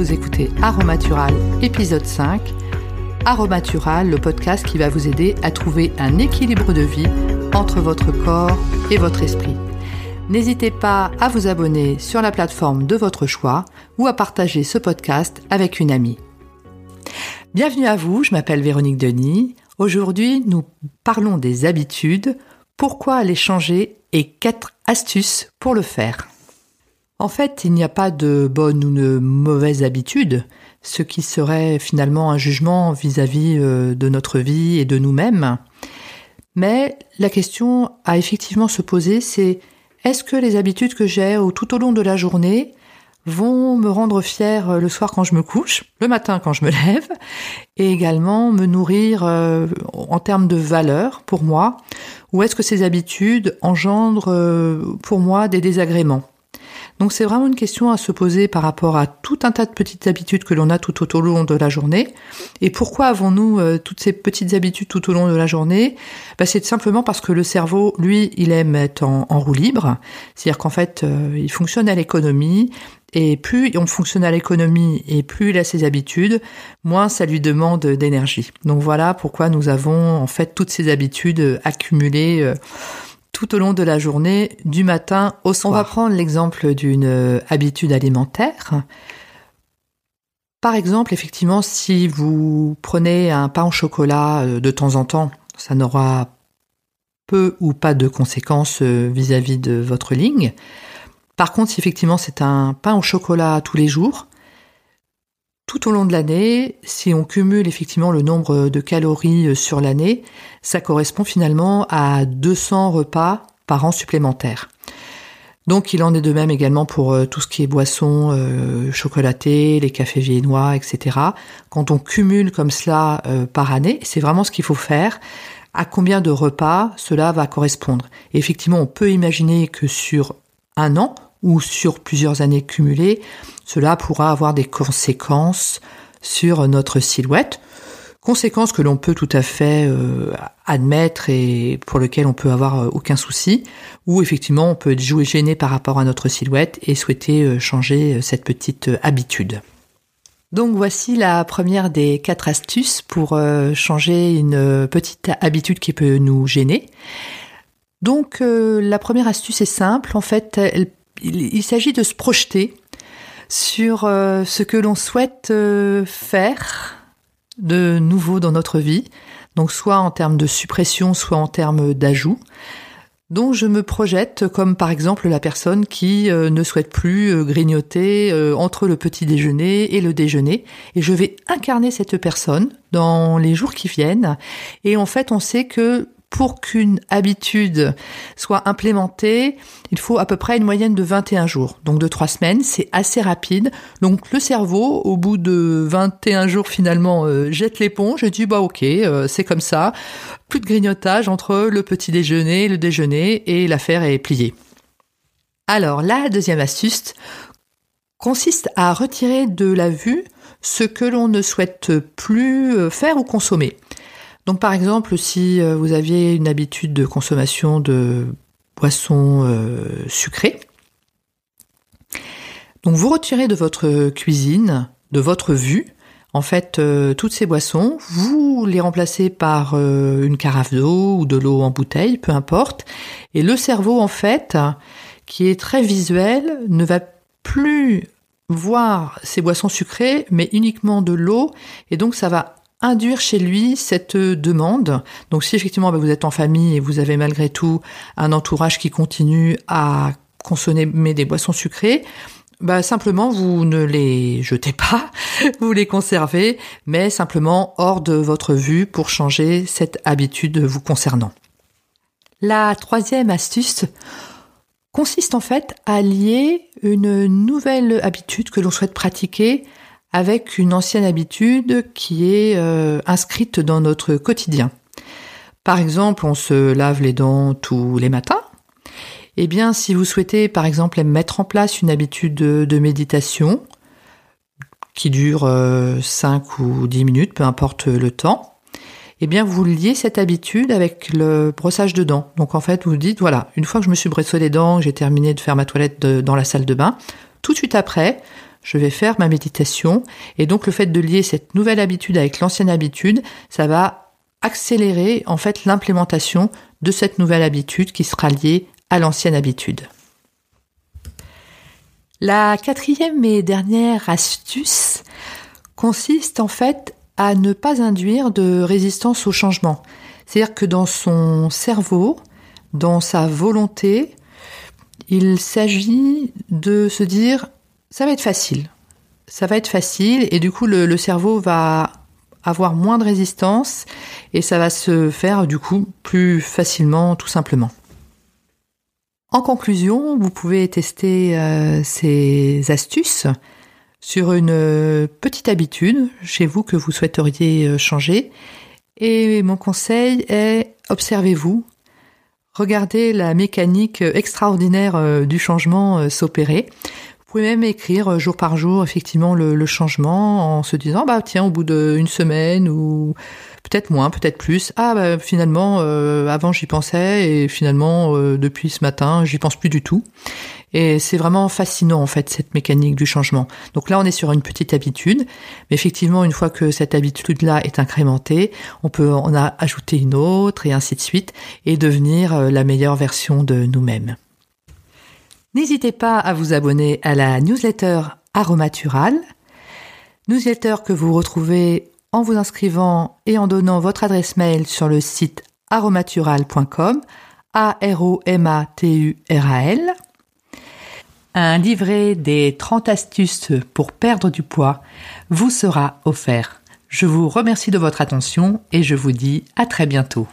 vous écoutez Aromatural, épisode 5. Aromatural, le podcast qui va vous aider à trouver un équilibre de vie entre votre corps et votre esprit. N'hésitez pas à vous abonner sur la plateforme de votre choix ou à partager ce podcast avec une amie. Bienvenue à vous, je m'appelle Véronique Denis. Aujourd'hui, nous parlons des habitudes, pourquoi les changer et quatre astuces pour le faire? En fait, il n'y a pas de bonne ou de mauvaise habitude, ce qui serait finalement un jugement vis-à-vis euh, de notre vie et de nous-mêmes. Mais la question à effectivement se poser, c'est est-ce que les habitudes que j'ai tout au long de la journée vont me rendre fière euh, le soir quand je me couche, le matin quand je me lève, et également me nourrir euh, en termes de valeur pour moi, ou est-ce que ces habitudes engendrent pour moi des désagréments? Donc c'est vraiment une question à se poser par rapport à tout un tas de petites habitudes que l'on a tout au long de la journée. Et pourquoi avons-nous euh, toutes ces petites habitudes tout au long de la journée? Bah, C'est simplement parce que le cerveau, lui, il aime être en, roue libre. C'est-à-dire qu'en fait, euh, il fonctionne à l'économie. Et plus on fonctionne à l'économie et plus il a ses habitudes, moins ça lui demande d'énergie. Donc voilà pourquoi nous avons en fait toutes ces habitudes accumulées euh, tout au long de la journée, du matin au soir. On va prendre l'exemple d'une euh, habitude alimentaire. Par exemple, effectivement, si vous prenez un pain au chocolat euh, de temps en temps, ça n'aura peu ou pas de conséquences euh, vis-à-vis de votre ligne. Par contre, si effectivement c'est un pain au chocolat tous les jours, tout au long de l'année, si on cumule effectivement le nombre de calories euh, sur l'année, ça correspond finalement à 200 repas par an supplémentaires. Donc il en est de même également pour euh, tout ce qui est boissons euh, chocolatées, les cafés viennois, etc. Quand on cumule comme cela par année, c'est vraiment ce qu'il faut faire. À combien de repas cela va correspondre? Effectivement, on peut imaginer que sur un an, ou sur plusieurs années cumulées, cela pourra avoir des conséquences sur notre silhouette, conséquences que l'on peut tout à fait euh, admettre et pour lesquelles on peut avoir euh, aucun souci, ou effectivement on peut être joué gêné par rapport à notre silhouette et souhaiter euh, changer cette petite habitude. Donc voici la première des quatre astuces pour changer une petite habitude qui peut nous gêner. Donc la première astuce est simple, en fait elle il, s'agit de se projeter sur euh, ce que l'on souhaite euh, faire de nouveau dans notre vie, donc soit en termes de suppression, soit en termes d'ajout. Donc je me projette comme par exemple la personne qui euh, ne souhaite plus grignoter entre le petit déjeuner et le déjeuner. Et je vais incarner cette personne dans les jours qui viennent. Et en fait on sait que pour qu'une habitude soit implémentée, il faut à peu près une moyenne de 21 jours. Donc de 3 semaines, c'est assez rapide. Donc le cerveau, au bout de 21 jours finalement, euh, jette l'éponge et dit bah ok, euh, c'est comme ça. Plus de grignotage entre le petit déjeuner, le déjeuner et l'affaire est pliée. Alors la deuxième astuce consiste à retirer de la vue ce que l'on ne souhaite plus euh, faire ou consommer. Donc par exemple, si euh, vous aviez une habitude de consommation de boissons euh, sucrées, donc vous retirez de votre cuisine, de votre vue, en fait, euh, toutes ces boissons, vous les remplacez par une carafe d'eau ou de l'eau en bouteille, peu importe. Et le cerveau, en fait, qui est très visuel, ne va plus voir ces boissons sucrées, mais uniquement de l'eau. Et donc, ça va induire chez lui cette demande. Donc si effectivement bah, vous êtes en famille et vous avez malgré tout un entourage qui continue à consommer des boissons sucrées, bah simplement vous ne les jetez pas, vous les conservez, mais simplement hors de votre vue pour changer cette habitude vous concernant. La troisième astuce consiste en fait à lier une nouvelle habitude que l'on souhaite pratiquer avec une ancienne habitude qui est euh, inscrite dans notre quotidien. Par exemple, on se lave les dents tous les matins. Eh bien, si vous souhaitez, par exemple, mettre en place une habitude de, méditation qui dure 5 euh, ou 10 minutes, peu importe le temps, eh bien, vous liez cette habitude avec le brossage de dents. Donc, en fait, vous dites, voilà, une fois que je me suis brossé les dents, j'ai terminé de faire ma toilette dans la salle de bain, tout de suite après, je vais faire ma méditation. Et donc le fait de lier cette nouvelle habitude avec l'ancienne habitude, ça va accélérer en fait l'implémentation de cette nouvelle habitude qui sera liée à l'ancienne habitude. La quatrième et dernière astuce consiste en fait à ne pas induire de résistance au changement. C'est-à-dire que dans son cerveau, dans sa volonté, il s'agit de se dire ça va être facile. Ça va être facile et du coup le, cerveau va avoir moins de résistance et ça va se faire du coup plus facilement tout simplement. En conclusion, vous pouvez tester euh, ces astuces sur une petite habitude chez vous que vous souhaiteriez euh, changer. Et mon conseil est observez-vous, regardez la mécanique extraordinaire euh, du changement s'opérer. Pouvez même écrire jour par jour effectivement le, changement en se disant bah tiens au bout d'une semaine ou peut-être moins, peut-être plus. Ah bah finalement euh, avant j'y pensais et finalement euh, depuis ce matin j'y pense plus du tout. Et c'est vraiment fascinant en fait cette mécanique du changement. Donc là on est sur une petite habitude, mais effectivement une fois que cette habitude là est incrémentée, on peut en ajouter une autre et ainsi de suite et devenir euh, la meilleure version de nous-mêmes. N'hésitez pas à vous abonner à la newsletter Aromatural, newsletter que vous retrouvez en vous inscrivant et en donnant votre adresse mail sur le site aromatural.com, A-R-O-M-A-T-U-R-A-L. Un livret des 30 astuces pour perdre du poids vous sera offert. Je vous remercie de votre attention et je vous dis à très bientôt.